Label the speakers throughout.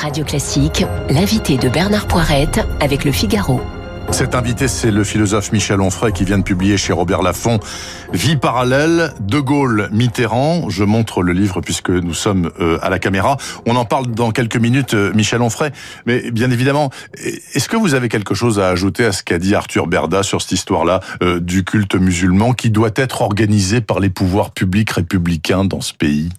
Speaker 1: Radio Classique, l'invité de Bernard Poirette avec le Figaro.
Speaker 2: Cet invité, c'est le philosophe Michel Onfray qui vient de publier chez Robert Laffont Vie parallèle, De Gaulle, Mitterrand. Je montre le livre puisque nous sommes euh, à la caméra. On en parle dans quelques minutes, euh, Michel Onfray. Mais bien évidemment, est-ce que vous avez quelque chose à ajouter à ce qu'a dit Arthur Berda sur cette histoire-là euh, du culte musulman qui doit être organisé par les pouvoirs publics républicains dans ce pays?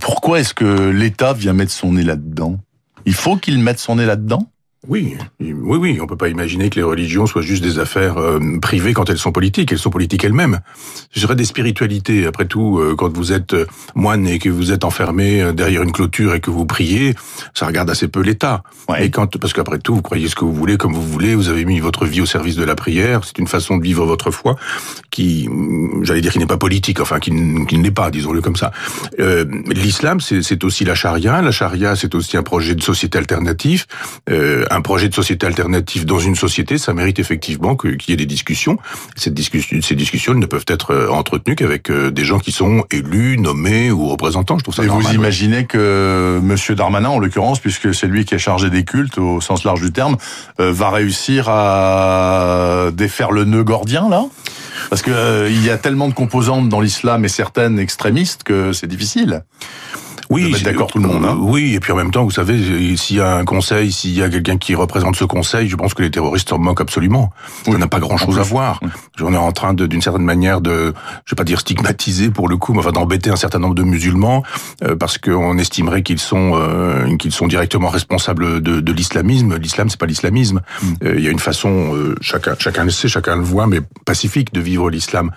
Speaker 2: Pourquoi est-ce que l'État vient mettre son nez là-dedans? Il faut qu'il mette son nez là-dedans
Speaker 3: oui, oui, oui. On peut pas imaginer que les religions soient juste des affaires euh, privées quand elles sont politiques. Elles sont politiques elles-mêmes. Je dirais des spiritualités. Après tout, euh, quand vous êtes euh, moine et que vous êtes enfermé derrière une clôture et que vous priez, ça regarde assez peu l'État. Et quand, parce qu'après tout, vous croyez ce que vous voulez, comme vous voulez. Vous avez mis votre vie au service de la prière. C'est une façon de vivre votre foi qui, j'allais dire, qui n'est pas politique. Enfin, qui, qui ne l'est pas, disons-le comme ça. L'islam, c'est aussi la charia. La charia, c'est aussi un projet de société alternative un projet de société alternative dans une société, ça mérite effectivement qu'il y ait des discussions. Cette discussion, ces discussions ne peuvent être euh, entretenues qu'avec euh, des gens qui sont élus, nommés ou représentants. Je trouve ça
Speaker 2: Et vous imaginez que Monsieur Darmanin, en l'occurrence, puisque c'est lui qui est chargé des cultes au sens large du terme, euh, va réussir à défaire le nœud gordien là? Parce que il y a tellement de composantes dans l'islam et certaines extrémistes que c'est difficile.
Speaker 3: Oui,
Speaker 2: d'accord tout le monde. Hein.
Speaker 3: Oui, et puis en même temps, vous savez, s'il y a un conseil, s'il y a quelqu'un qui représente ce conseil, je pense que les terroristes s'en moquent absolument. Ça n'a pas grand-chose à voir. On est en train de, d'une certaine manière de, je vais pas dire stigmatiser pour le coup, mais enfin d'embêter un certain nombre de musulmans euh, parce qu'on estimerait qu'ils sont euh, qu'ils sont directement responsables de, de l'islamisme. L'islam, c'est pas l'islamisme. Mm. Euh, il y a une façon, chacun chacun le sait, chacun le voit, mais pacifique de vivre l'islam.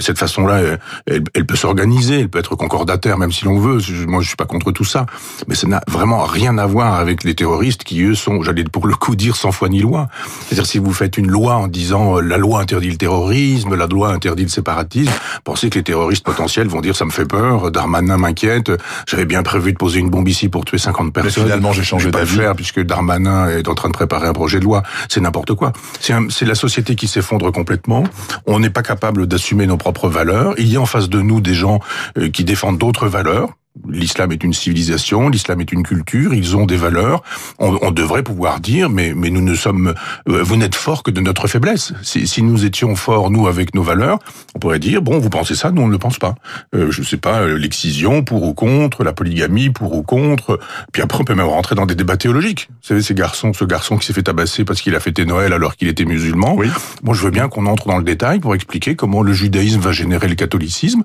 Speaker 3: cette façon-là, elle, elle, peut s'organiser, elle peut être concordataire, même si l'on veut. Moi, je pas contre tout ça, mais ça n'a vraiment rien à voir avec les terroristes qui eux sont, j'allais pour le coup dire sans foi ni loi. C'est-à-dire si vous faites une loi en disant euh, la loi interdit le terrorisme, la loi interdit le séparatisme, pensez que les terroristes potentiels vont dire ça me fait peur, Darmanin m'inquiète, j'avais bien prévu de poser une bombe ici pour tuer 50 personnes.
Speaker 2: Mais finalement j'ai changé d'avis
Speaker 3: puisque Darmanin est en train de préparer un projet de loi. C'est n'importe quoi. C'est la société qui s'effondre complètement. On n'est pas capable d'assumer nos propres valeurs. Il y a en face de nous des gens euh, qui défendent d'autres valeurs L'islam est une civilisation, l'islam est une culture, ils ont des valeurs. On, on, devrait pouvoir dire, mais, mais nous ne sommes, euh, vous n'êtes forts que de notre faiblesse. Si, si, nous étions forts, nous, avec nos valeurs, on pourrait dire, bon, vous pensez ça, nous, on ne le pense pas. Euh, je ne sais pas, euh, l'excision, pour ou contre, la polygamie, pour ou contre. Puis après, on peut même rentrer dans des débats théologiques. Vous savez, ces garçons, ce garçon qui s'est fait tabasser parce qu'il a fêté Noël alors qu'il était musulman. Oui. Moi, je veux bien qu'on entre dans le détail pour expliquer comment le judaïsme va générer le catholicisme,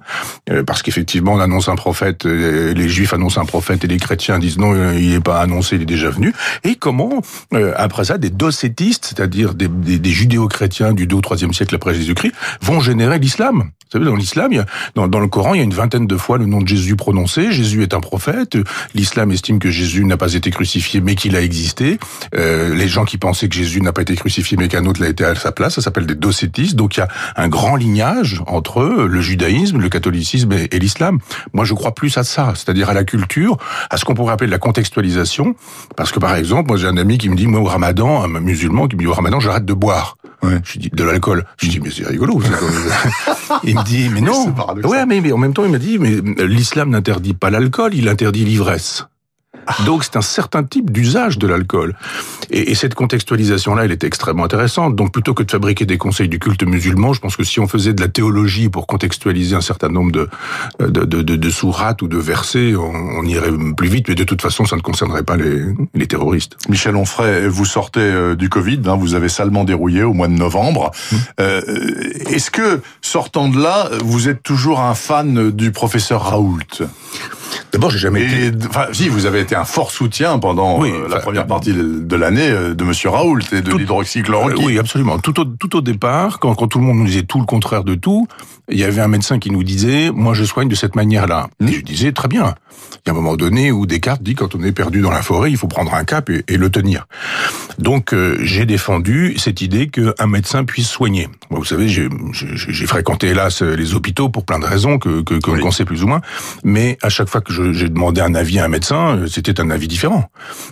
Speaker 3: euh, parce qu'effectivement, on annonce un prophète les juifs annoncent un prophète et les chrétiens disent non, il n'est pas annoncé, il est déjà venu. Et comment, euh, après ça, des docétistes, c'est-à-dire des, des, des judéo-chrétiens du 2 ou 3 siècle après Jésus-Christ, vont générer l'islam. Vous savez, dans l'islam, dans, dans, le Coran, il y a une vingtaine de fois le nom de Jésus prononcé. Jésus est un prophète. L'islam estime que Jésus n'a pas été crucifié, mais qu'il a existé. Euh, les gens qui pensaient que Jésus n'a pas été crucifié, mais qu'un autre l'a été à sa place, ça s'appelle des docétistes. Donc il y a un grand lignage entre le judaïsme, le catholicisme et, et l'islam. Moi, je crois plus à ça c'est-à-dire à la culture, à ce qu'on pourrait appeler de la contextualisation. Parce que par exemple, moi j'ai un ami qui me dit, moi au ramadan, un musulman qui me dit au ramadan, j'arrête de boire. Ouais. Je dis de l'alcool. Je dis mais c'est rigolo. il me dit mais non. Ouais mais, mais en même temps il m'a dit mais l'islam n'interdit pas l'alcool, il interdit l'ivresse. Donc c'est un certain type d'usage de l'alcool. Et, et, cette contextualisation-là, elle est extrêmement intéressante. Donc plutôt que de fabriquer des conseils du culte musulman, je pense que si on faisait de la théologie pour contextualiser un certain nombre de, de, de, de, de sourates ou de versets, on, on, irait plus vite. Mais de toute façon, ça ne concernerait pas les, les terroristes.
Speaker 2: Michel Onfray, vous sortez euh, du Covid, hein, vous avez salement dérouillé au mois de novembre. Mmh. Euh, Est-ce que, sortant de là, vous êtes toujours un fan du professeur Raoult?
Speaker 3: D'abord, j'ai jamais été.
Speaker 2: Enfin, si, vous avez été un fort soutien pendant oui, euh, la première partie de l'année euh, de Monsieur Raoult et de l'hydroxychloroquine.
Speaker 3: Euh, oui, absolument. Tout au, tout au départ, quand, quand tout le monde nous disait tout le contraire de tout, il y avait un médecin qui nous disait, moi je soigne de cette manière-là. Et je disais, très bien. Il y a un moment donné où Descartes dit, quand on est perdu dans la forêt, il faut prendre un cap et, et le tenir. Donc, euh, j'ai défendu cette idée qu'un médecin puisse soigner. Moi, vous savez, j'ai fréquenté hélas les hôpitaux pour plein de raisons que qu'on que, oui. sait plus ou moins, mais à chaque fois que j'ai demandé un avis à un médecin, c'était un avis différent.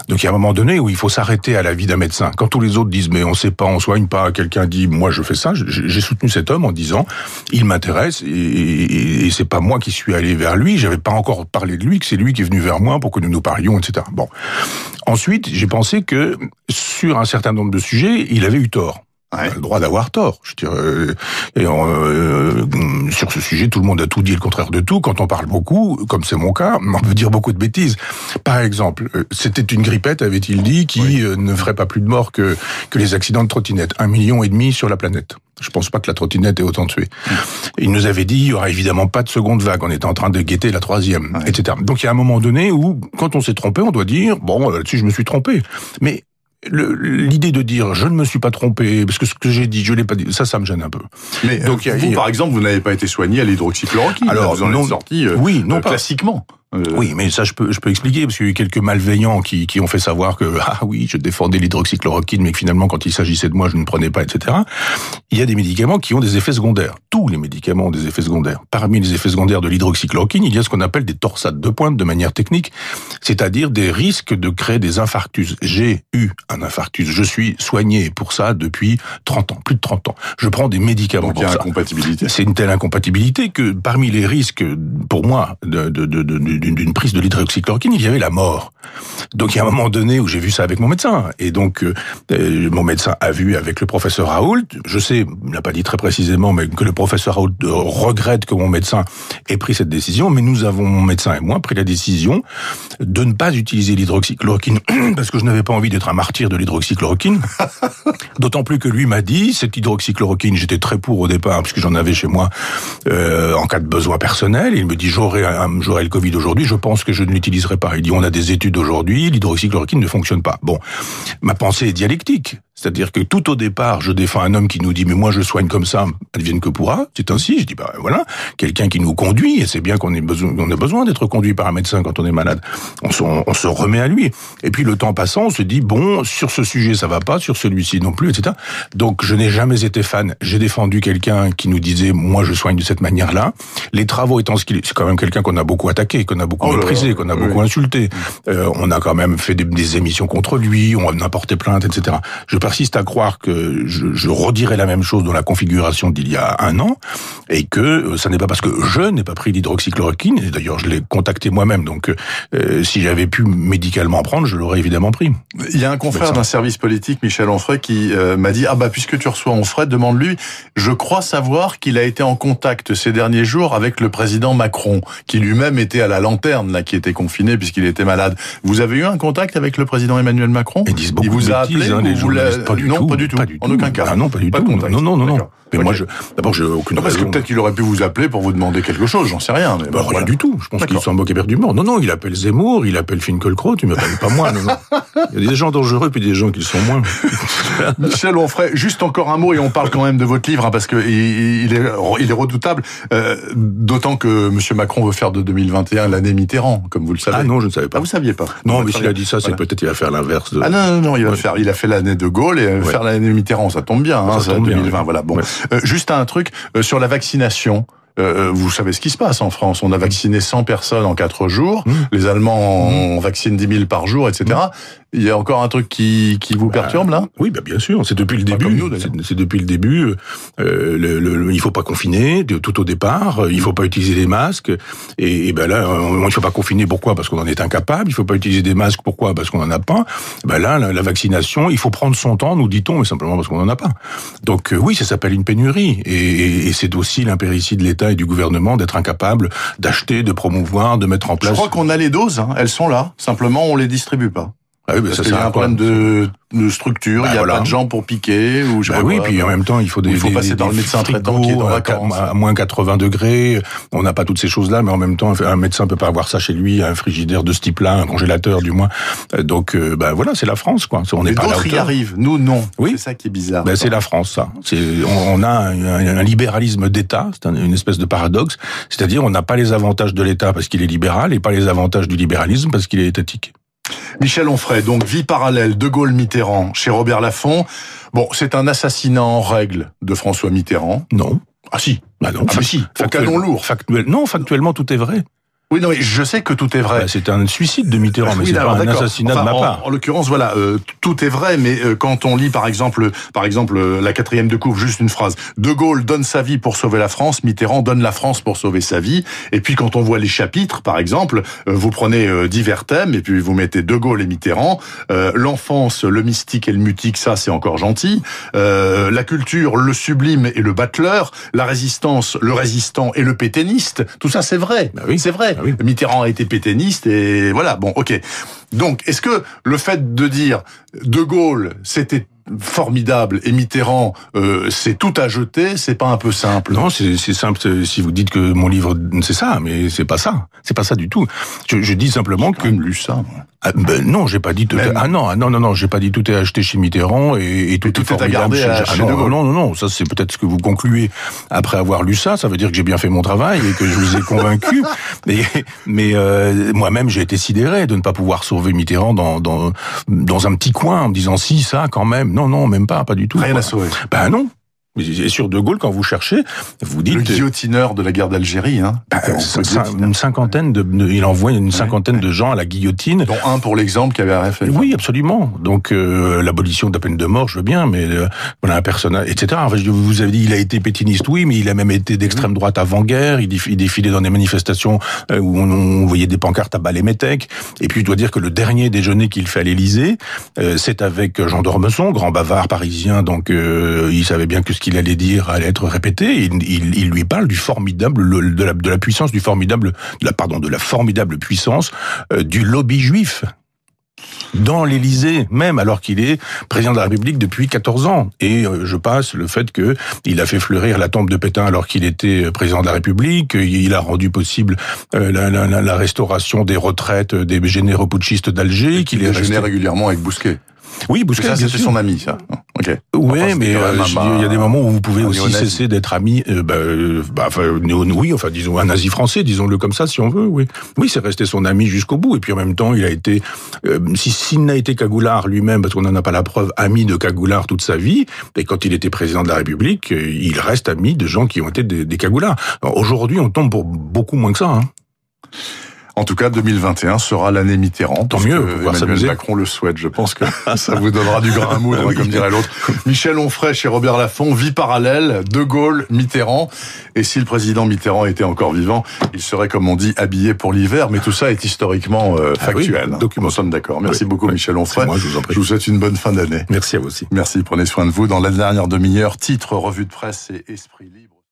Speaker 3: Donc il y a un moment donné où il faut s'arrêter à l'avis d'un médecin. Quand tous les autres disent mais on sait pas, on soigne pas, quelqu'un dit moi je fais ça, j'ai soutenu cet homme en disant il m'intéresse et, et, c'est pas moi qui suis allé vers lui, j'avais pas encore parlé de lui, que c'est lui qui est venu vers moi pour que nous nous parlions, etc. Bon. Ensuite, j'ai pensé que sur un certain nombre de sujets, il avait eu tort. Il a le droit d'avoir tort. Je dirais, euh, et euh, sur ce sujet, tout le monde a tout dit le contraire de tout. Quand on parle beaucoup, comme c'est mon cas, on peut dire beaucoup de bêtises. Par exemple, euh, c'était une grippette, avait-il dit, qui ne ferait pas plus de morts que, que les accidents de trottinette. Un million et demi sur la planète. Je pense pas que la trottinette ait autant tué. Il nous avait dit, il y aura évidemment pas de seconde vague. On était en train de guetter la troisième, etc. Donc il y a un moment donné où, quand on s'est trompé, on doit dire, bon, là-dessus je me suis trompé. Mais l'idée de dire je ne me suis pas trompé parce que ce que j'ai dit je l'ai pas dit ça ça me gêne un peu.
Speaker 2: Mais Donc, vous par exemple vous n'avez pas été soigné à l'hydroxychloroquine. Alors vous en non, êtes sorti euh,
Speaker 3: oui non
Speaker 2: euh, classiquement.
Speaker 3: Euh, oui, mais ça, je peux, je peux expliquer, parce qu'il y a eu quelques malveillants qui, qui ont fait savoir que, ah oui, je défendais l'hydroxychloroquine, mais que finalement, quand il s'agissait de moi, je ne prenais pas, etc. Il y a des médicaments qui ont des effets secondaires. Tous les médicaments ont des effets secondaires. Parmi les effets secondaires de l'hydroxychloroquine, il y a ce qu'on appelle des torsades de pointe de manière technique, c'est-à-dire des risques de créer des infarctus. J'ai eu un infarctus. Je suis soigné pour ça depuis 30 ans, plus de 30 ans. Je prends des médicaments
Speaker 2: Donc,
Speaker 3: pour
Speaker 2: il y a
Speaker 3: ça.
Speaker 2: incompatibilité.
Speaker 3: C'est une telle incompatibilité que parmi les risques, pour moi, de, de, de, de d'une prise de l'hydroxychloroquine, il y avait la mort. Donc il y a un moment donné où j'ai vu ça avec mon médecin. Et donc euh, euh, mon médecin a vu avec le professeur Raoult, je sais, il n'a pas dit très précisément, mais que le professeur Raoult euh, regrette que mon médecin ait pris cette décision, mais nous avons, mon médecin et moi, pris la décision de ne pas utiliser l'hydroxychloroquine parce que je n'avais pas envie d'être un martyr de l'hydroxychloroquine. D'autant plus que lui m'a dit, cette hydroxychloroquine, j'étais très pour au départ, puisque j'en avais chez moi euh, en cas de besoin personnel. Il me dit, j'aurai j'aurai le Covid aujourd'hui, je pense que je ne l'utiliserai pas. Il dit, on a des études aujourd'hui, l'hydroxychloroquine ne fonctionne pas. Bon, ma pensée est dialectique. C'est-à-dire que tout au départ, je défends un homme qui nous dit mais moi je soigne comme ça, advienne que pourra. C'est ainsi. Je dis bah voilà, quelqu'un qui nous conduit et c'est bien qu'on ait besoin, on a besoin d'être conduit par un médecin quand on est malade. On se, on se, remet à lui. Et puis le temps passant, on se dit bon sur ce sujet ça va pas, sur celui-ci non plus, etc. Donc je n'ai jamais été fan. J'ai défendu quelqu'un qui nous disait moi je soigne de cette manière-là. Les travaux étant ce qu'il est, c'est quand même quelqu'un qu'on a beaucoup attaqué, qu'on a beaucoup oh méprisé, qu'on a oui. beaucoup insulté. Euh, on a quand même fait des, des, émissions contre lui, on a porté plainte, etc. Je persiste à croire que je, je redirai la même chose dans la configuration d'il y a un an, et que euh, ça n'est pas parce que je n'ai pas pris l'hydroxychloroquine, et d'ailleurs je l'ai contacté moi-même, donc euh, si j'avais pu médicalement prendre, je l'aurais évidemment pris.
Speaker 2: Il y a un confrère d'un service politique, Michel Onfray, qui euh, m'a dit, ah bah puisque tu reçois Onfray, demande-lui, je crois savoir qu'il a été en contact ces derniers jours avec le président Macron, qui lui-même était à la lanterne, là, qui était confiné puisqu'il était malade. Vous avez eu un contact avec le président Emmanuel Macron?
Speaker 3: Ils disent beaucoup
Speaker 2: Il vous
Speaker 3: de
Speaker 2: a
Speaker 3: bêtises,
Speaker 2: appelé
Speaker 3: hein, les
Speaker 2: vous
Speaker 3: pas du
Speaker 2: non,
Speaker 3: tout,
Speaker 2: pas du tout.
Speaker 3: pas du
Speaker 2: en
Speaker 3: tout.
Speaker 2: aucun cas.
Speaker 3: Ah non, pas du
Speaker 2: Pas
Speaker 3: tout.
Speaker 2: de.
Speaker 3: Non, non, non, non. Mais moi, je, d'abord, j'ai aucune
Speaker 2: Non, parce que
Speaker 3: raison.
Speaker 2: peut-être qu'il aurait pu vous appeler pour vous demander quelque chose, j'en sais rien. Mais
Speaker 3: Bah,
Speaker 2: bon,
Speaker 3: rien
Speaker 2: voilà.
Speaker 3: du tout. Je pense qu'il s'en moque éperdument. Non, non, il appelle Zemmour, il appelle Finkielkraut, il m'appelle pas moi. Non, non. Il y a des gens dangereux puis des gens qui sont moins.
Speaker 2: Michel Onfray, juste encore un mot et on parle quand même de votre livre hein, parce que il il est, il est redoutable. euh, D'autant que Monsieur Macron veut faire de 2021 l'année Mitterrand, comme vous le savez.
Speaker 3: Ah non, je ne savais pas.
Speaker 2: Ah, vous saviez pas
Speaker 3: Non, mais s'il a dit ça, c'est peut-être qu'il va faire l'inverse. De...
Speaker 2: Ah non, non, non, il va faire. Il a fait l'année de Gaulle et euh,
Speaker 3: Ouais.
Speaker 2: faire l'année Mitterrand, ça tombe bien. Hein,
Speaker 3: Ça
Speaker 2: ça,
Speaker 3: tombe bien,
Speaker 2: 2020,
Speaker 3: ouais.
Speaker 2: voilà. Bon,
Speaker 3: Ouais.
Speaker 2: Euh, juste un truc euh, sur la vaccination. Euh, euh, vous savez ce qui se passe en France. On a vacciné 100 personnes en 4 jours.
Speaker 3: Mmh.
Speaker 2: Les Allemands en vaccinent 10 000 par jour, etc. Il y a encore un truc qui, qui vous perturbe là?
Speaker 3: Oui, bah bien sûr, c'est depuis le début. C'est- depuis le début. Euh, il faut pas confiner de, tout au départ. Il faut pas utiliser des masques. Et, et ben là, il faut pas confiner. Pourquoi? Parce qu'on en est incapable. Il faut pas utiliser des masques. Pourquoi? Parce qu'on en a pas. Ben là, la, la vaccination, il faut prendre son temps, nous dit-on, mais simplement parce qu'on en a pas. Donc euh, oui, ça s'appelle une pénurie. Et, et- et c'est aussi l'impéritie de l'État et du gouvernement d'être incapable d'acheter, de promouvoir, de mettre en
Speaker 2: Je
Speaker 3: place.
Speaker 2: crois qu'on a les doses. hein. Elles sont là. Simplement, on les distribue pas.
Speaker 3: Ah oui, ben
Speaker 2: Parce
Speaker 3: ça à
Speaker 2: un problème de, de structure.
Speaker 3: Bah,
Speaker 2: il y a
Speaker 3: voilà.
Speaker 2: pas de gens pour piquer ou je
Speaker 3: Bah oui,
Speaker 2: quoi.
Speaker 3: puis en même temps, il faut des,
Speaker 2: il faut
Speaker 3: des-
Speaker 2: passer
Speaker 3: des-
Speaker 2: dans le médecin traitant qui est en
Speaker 3: à,
Speaker 2: vacances.
Speaker 3: à moins 80 degrés. On n'a pas toutes ces choses-là, mais en même temps, un médecin peut pas avoir ça chez lui, un frigidaire de ce type-là, un congélateur du moins. Euh, Donc, euh, bah voilà, c'est la France, quoi. On
Speaker 2: Mais
Speaker 3: n'est pas
Speaker 2: d'autres y arrivent. Nous, non.
Speaker 3: Oui.
Speaker 2: C'est ça qui est bizarre.
Speaker 3: Ben, c'est la France, ça. C'est, on, on a un, un- un libéralisme d'État, c'est un- une espèce de paradoxe. C'est-à-dire, on n'a pas les avantages de l'État parce qu'il est libéral et pas les avantages du libéralisme parce qu'il est étatique.
Speaker 2: Michel Onfray, donc vie parallèle, De Gaulle-Mitterrand chez Robert Laffont. Bon, c'est un assassinat en règle de François Mitterrand.
Speaker 3: Non.
Speaker 2: Ah si,
Speaker 3: Bah non.
Speaker 2: Ah, si, au
Speaker 3: Factuel-
Speaker 2: canon lourd.
Speaker 3: Factuel, non, factuellement, tout est vrai.
Speaker 2: Oui, non, je sais que tout est vrai.
Speaker 3: Bah, c'est un suicide de Mitterrand, mais c'est pas un assassinat de ma part.
Speaker 2: En, l'occurrence, voilà, euh, tout est vrai, mais euh, quand on lit, par exemple, par exemple, euh, la quatrième de couvre, juste une phrase. De Gaulle donne sa vie pour sauver la France, Mitterrand donne la France pour sauver sa vie. Et puis, quand on voit les chapitres, par exemple, vous prenez divers thèmes et puis vous mettez De Gaulle et Mitterrand. L'enfance, le mystique et le mutique, ça, c'est encore gentil. la culture, le sublime et le battleur. La résistance, le résistant et le pétainiste. Tout ça, c'est vrai. Bah oui. C'est vrai. Ah Mitterrand a été pétainiste et voilà. Bon, ok. Donc, est-ce que le fait de dire De Gaulle, c'était formidable et Mitterrand, euh, c'est tout à jeter, c'est pas un peu simple?
Speaker 3: Non, c'est simple si vous dites que mon livre c'est ça, mais c'est pas ça, c'est pas ça du tout. Je, je dis simplement que.
Speaker 2: lu ça.
Speaker 3: Ah, ben non, j'ai pas dit tout. Ah non, ah non, non, non, j'ai pas dit tout est acheté chez Mitterrand et, et tout,
Speaker 2: tout,
Speaker 3: est,
Speaker 2: à garder à
Speaker 3: chez, non, non, non, non, ça c'est peut-être ce que vous concluez après avoir lu ça. Ça veut dire que j'ai bien fait mon travail et que je vous ai convaincu. mais mais euh, moi-même j'ai été sidéré de ne pas pouvoir sauver Mitterrand dans dans dans un petit coin en me disant si ça quand même. Non, non, même pas, pas du tout.
Speaker 2: Rien à sauver.
Speaker 3: Ben non. Et sur De Gaulle, quand vous cherchez, vous dites... Le
Speaker 2: guillotineur de la guerre d'Algérie, hein.
Speaker 3: Bah, une cinquantaine de, il envoie une cinquantaine de gens à la guillotine.
Speaker 2: Dont un pour l'exemple qui avait RFL.
Speaker 3: Oui, absolument. Donc, euh, l'abolition de la peine de mort, je veux bien, mais euh, voilà, un personnage, etc. Enfin, vous avez dit, il a été pétiniste, oui, mais il a même été d'extrême droite avant-guerre, il, défilait dans des manifestations euh, où on, voyait des pancartes à balai métèque. Et puis, je dois dire que le dernier déjeuner qu'il fait à l'Élysée, c'est avec Jean d'Ormesson, grand bavard parisien, donc il savait bien que qu'il allait dire allait être répété. Il, il, lui parle du formidable, de, la, de la puissance du formidable, de la, pardon, de la formidable puissance euh, du lobby juif dans l'Élysée, même alors qu'il est président de la République depuis 14 ans. Et euh, je passe le fait que il a fait fleurir la tombe de Pétain alors qu'il était président de la République. Il a rendu possible euh, la, la, la, restauration des retraites des généraux putschistes d'Alger.
Speaker 2: Qu'il est resté... régulièrement avec Bousquet.
Speaker 3: Oui, Bousquet,
Speaker 2: ça, c'était son ami, ça.
Speaker 3: Ok. Oui, mais euh, il y a des moments où vous pouvez aussi cesser d'être ami. Euh, bah, euh, bah, enfin, oui, enfin, disons un nazi français, disons-le comme ça, si on veut. Oui, oui, c'est resté son ami jusqu'au bout. Et puis en même temps, il a été, si s'il n'a été Cagoulard lui-même, parce qu'on n'en a pas la preuve, ami de Cagoulard toute sa vie. Et quand il était président de la République, il reste ami de gens qui ont été des, des Cagoulards. Aujourd'hui, on tombe pour beaucoup moins que ça. Hein.
Speaker 2: En tout cas, 2021 sera l'année Mitterrand.
Speaker 3: Tant mieux.
Speaker 2: Emmanuel Macron le souhaite. Je pense que ça vous donnera du grain à moudre, comme dirait l'autre. Michel Onfray chez Robert Laffont, vie parallèle, De Gaulle, Mitterrand. Et si le président Mitterrand était encore vivant, il serait, comme on dit, habillé pour l'hiver. Mais tout ça est historiquement euh, ah factuel.
Speaker 3: Ah oui,
Speaker 2: Nous sommes d'accord. Merci beaucoup, Michel Onfray.
Speaker 3: Moi, je vous en prie.
Speaker 2: Je vous souhaite une bonne fin d'année.
Speaker 3: Merci à vous aussi.
Speaker 2: Merci. Prenez soin de vous. Dans la dernière demi-heure, titre, revue de presse et esprit libre.